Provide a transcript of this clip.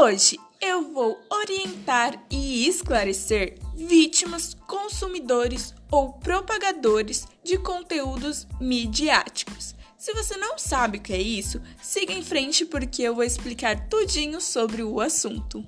Hoje eu vou orientar e esclarecer vítimas, consumidores ou propagadores de conteúdos midiáticos. Se você não sabe o que é isso, siga em frente porque eu vou explicar tudinho sobre o assunto.